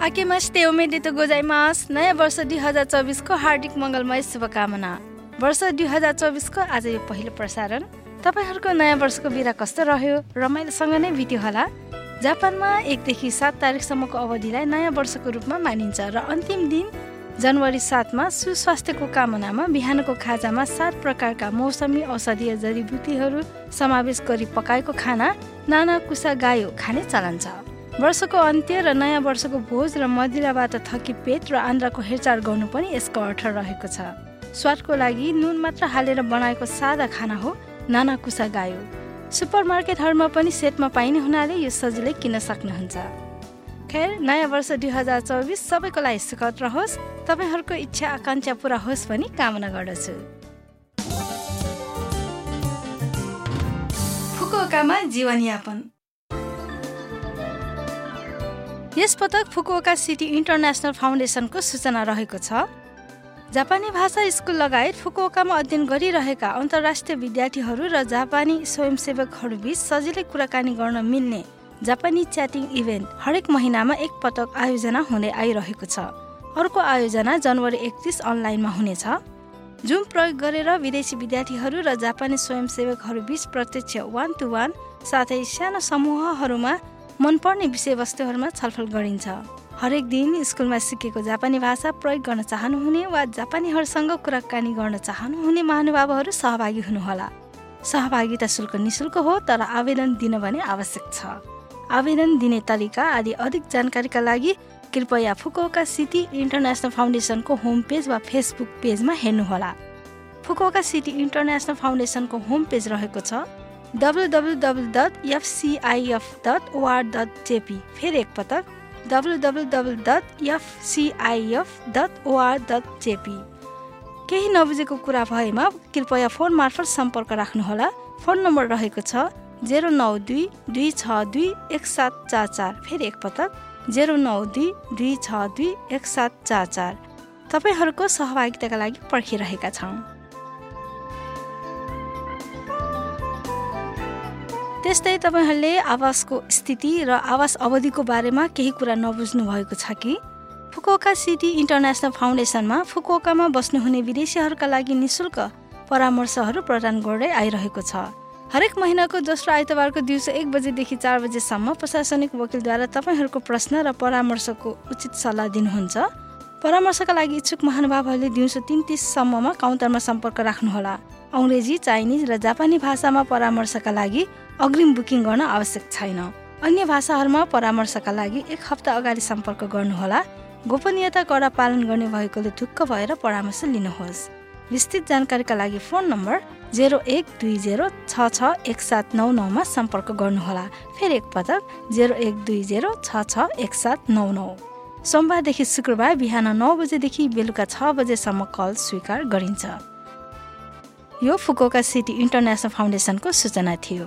आकेमास्ते उमेदित गोजाइमास। नयाँ वर्ष दुई हजार चौबिसको हार्दिक मङ्गलमय शुभकामना। वर्ष दुई हजार चौबिसको आज यो पहिलो प्रसारण। तपाईँहरूको नयाँ वर्षको बिरा कस्तो रह्यो? रमाइलोसँग नै बित्यो होला। जापानमा एकदेखि सात तारिकसम्मको अवधिलाई नयाँ वर्षको रूपमा मानिन्छ र अन्तिम दिन जनवरी सातमा सुस्वास्थ्यको कामनामा बिहानको खाजामा सात प्रकारका मौसमी औषधीय जडीबुटीहरू समावेश गरी पकाएको खाना नाना कुसा गायो खाने चलन छ। वर्षको अन्त्य र नयाँ वर्षको भोज र मदिराबाट थकी पेट र आन्द्राको हेरचाह गर्नु पनि यसको अर्थ रहेको छ। स्वादको लागि नुन मात्र हालेर बनाएको सादा खाना हो नाना कुसा गायो। सुपरमार्केटहरूमा पनि सेटमा पाइने हुनाले यो सजिलै किन्न सक्नुहुन्छ। खैर नयाँ वर्ष दुई हजार चौबिस सबैको लागि सुखद रहोस्। तपाईँहरूको इच्छा आकाङ्क्षा पुरा होस् भनी कामना गर्दछु। जीवनयापन। यस पटक फुकुओका सिटी इन्टरनेसनल फाउन्डेसनको सूचना रहेको छ। जापानी भाषा स्कुल लगायत फुकुओकामा अध्ययन गरिरहेका अन्तर्राष्ट्रिय विद्यार्थीहरू र जापानी स्वयंसेवकहरूबीच सजिलै कुराकानी गर्न मिल्ने। जापानी च्याटिङ इभेन्ट हरेक महिनामा एक पटक आयोजना हुँदै आइरहेको छ। अर्को आयोजना जनवरी एकतिस अनलाइनमा हुनेछ। जुम प्रयोग गरेर विदेशी विद्यार्थीहरू र जापानी स्वयंसेवकहरू बीच प्रत्यक्ष वान टु वान साथै सानो समूहहरूमा मनपर्ने विषयवस्तुहरूमा छलफल गरिन्छ। हरेक दिन स्कुलमा सिकेको जापानी भाषा प्रयोग गर्न चाहनुहुने वा जापानीहरूसँग कुराकानी गर्न चाहनुहुने महानुभावहरू सहभागी हुनुहोला। सहभागिता शुल्क निशुल्क हो तर आवेदन दिन भने आवश्यक छ। आवेदन दिने तरिका आदि अधिक जानकारीका लागि कृपया फुकुओका सिटी इन्टरनेसनल फाउन्डेसनको होम पेज वा फेसबुक पेजमा हेर्नुहोला। फुकुओका सिटी इन्टरनेसनल फाउन्डेसनको होम पेज रहेको छ www.fcif.or.jp फेरि एकपटक www.fcif.or.jp केही नबुझेको कुरा भएमा कृपया फोन मार्फत सम्पर्क राख्नुहोला। फोन नम्बर रहेको छ जेरो नौ दुई दुई छ दुई एक सात चार चार। फेरि एकपटक। जेरो नौ दुई दुई छ दुई एक सात चार चार। तपाईँहरूको सहभागिताका लागि पर्खिरहेका छौँ। त्यस्तै तपाईँहरूले आवासको स्थिति र आवास अवधिको बारेमा केही कुरा नबुझ्नु भएको छ कि? फुकुओका सिटी इन्टरनेसनल फाउन्डेसनमा फुकुओकामा बस्नुहुने विदेशीहरूका लागि निशुल्क परामर्शहरू प्रदान गर्दै आइरहेको छ। हरेक महिनाको दोस्रो आइतबारको दिउँसो एक बजेदेखि चार बजेसम्म प्रशासनिक वकिलद्वारा तपाईँहरूको प्रश्न र परामर्शको उचित सल्लाह दिनुहुन्छ। परामर्शका लागि इच्छुक महानुभावहरूले दिउँसो तिन तिससम्ममा काउन्टरमा सम्पर्क राख्नुहोला। अङ्ग्रेजी चाइनिज र जापानी भाषामा परामर्शका लागि अग्रिम बुकिङ गर्न आवश्यक छैन। अन्य भाषाहरूमा परामर्शका लागि एक हप्ता अगाडि सम्पर्क गर्नुहोला। गोपनीयता कडा पालन गर्ने भएकोले ढुक्क भएर परामर्श लिनुहोस्। विस्तृत जानकारीका लागि फोन नम्बर जेरो एक दुई जेरो छ छ एक सात नौ नौमा सम्पर्क गर्नुहोला। फेरि एकपटक जेरो एक दुई जेरो छ छ एक सात नौ नौ। सोमबारदेखि शुक्रबार बिहान नौ बजेदेखि बेलुका छ बजेसम्म कल स्वीकार गरिन्छ। यो फुकोका सिटी इन्टरनेसनल फाउन्डेसनको सूचना थियो।